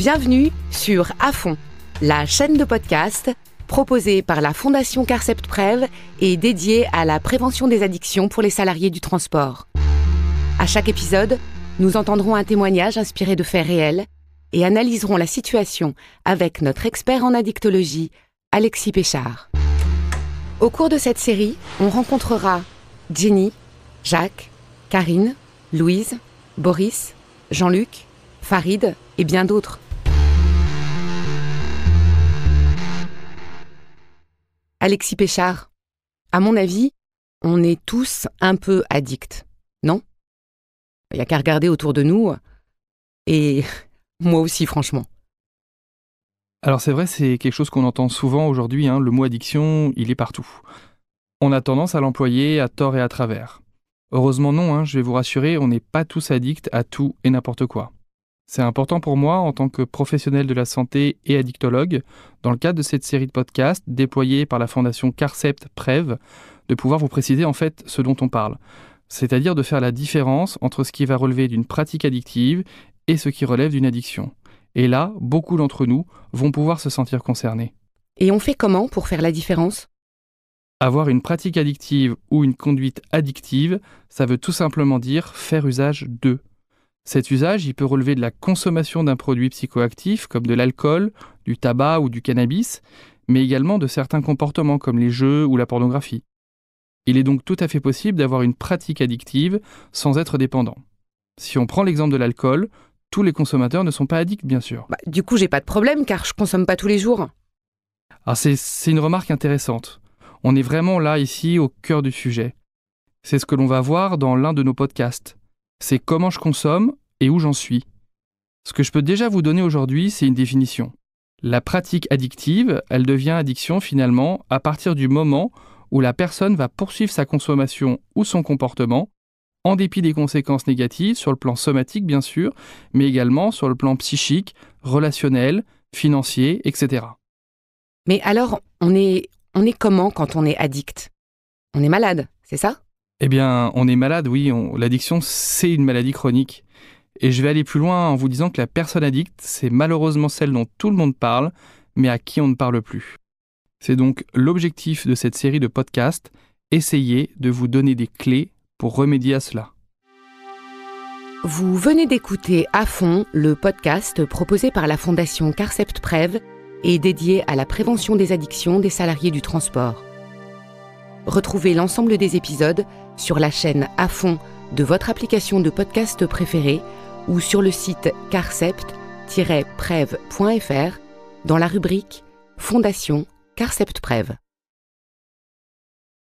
Bienvenue sur À fond, la chaîne de podcast proposée par la Fondation Carcept Prev et dédiée à la prévention des addictions pour les salariés du transport. À chaque épisode, nous entendrons un témoignage inspiré de faits réels et analyserons la situation avec notre expert en addictologie, Alexis Péchard. Au cours de cette série, on rencontrera Jenny, Jacques, Karine, Louise, Boris, Jean-Luc, Farid et bien d'autres. Alexis Péchard, à mon avis, on est tous un peu addicts, non? Il n'y a qu'à regarder autour de nous, et moi aussi franchement. Alors c'est vrai, c'est quelque chose qu'on entend souvent aujourd'hui, hein, le mot addiction, il est partout. On a tendance à l'employer à tort et à travers. Heureusement non, hein, je vais vous rassurer, on n'est pas tous addicts à tout et n'importe quoi. C'est important pour moi, en tant que professionnel de la santé et addictologue, dans le cadre de cette série de podcasts déployée par la fondation Carcept Prev, de pouvoir vous préciser en fait ce dont on parle. C'est-à-dire de faire la différence entre ce qui va relever d'une pratique addictive et ce qui relève d'une addiction. Et là, beaucoup d'entre nous vont pouvoir se sentir concernés. Et on fait comment pour faire la différence? Avoir une pratique addictive ou une conduite addictive, ça veut tout simplement dire faire usage de. Cet usage, il peut relever de la consommation d'un produit psychoactif comme de l'alcool, du tabac ou du cannabis, mais également de certains comportements comme les jeux ou la pornographie. Il est donc tout à fait possible d'avoir une pratique addictive sans être dépendant. Si on prend l'exemple de l'alcool, tous les consommateurs ne sont pas addicts, bien sûr. Bah, Du coup, j'ai pas de problème car je consomme pas tous les jours. Alors c'est, c'est une remarque intéressante. On est vraiment là, ici, au cœur du sujet. C'est ce que l'on va voir dans l'un de nos podcasts. C'est comment je consomme et où j'en suis. Ce que je peux déjà vous donner aujourd'hui, c'est une définition. La pratique addictive, elle devient addiction finalement à partir du moment où la personne va poursuivre sa consommation ou son comportement, en dépit des conséquences négatives sur le plan somatique bien sûr, mais également sur le plan psychique, relationnel, financier, etc. Mais alors, on est, on est comment quand on est addict? On est malade, c'est ça? Eh bien, on est malade, oui, on- l'addiction c'est une maladie chronique. Et je vais aller plus loin en vous disant que la personne addicte, c'est malheureusement celle dont tout le monde parle, mais à qui on ne parle plus. C'est donc l'objectif de cette série de podcasts, essayer de vous donner des clés pour remédier à cela. Vous venez d'écouter à fond le podcast proposé par la Fondation Carcept Prev et dédié à la prévention des addictions des salariés du transport. Retrouvez l'ensemble des épisodes sur la chaîne à fond de votre application de podcast préférée ou sur le site carcept-prev.fr dans la rubrique Fondation Carcept Prev.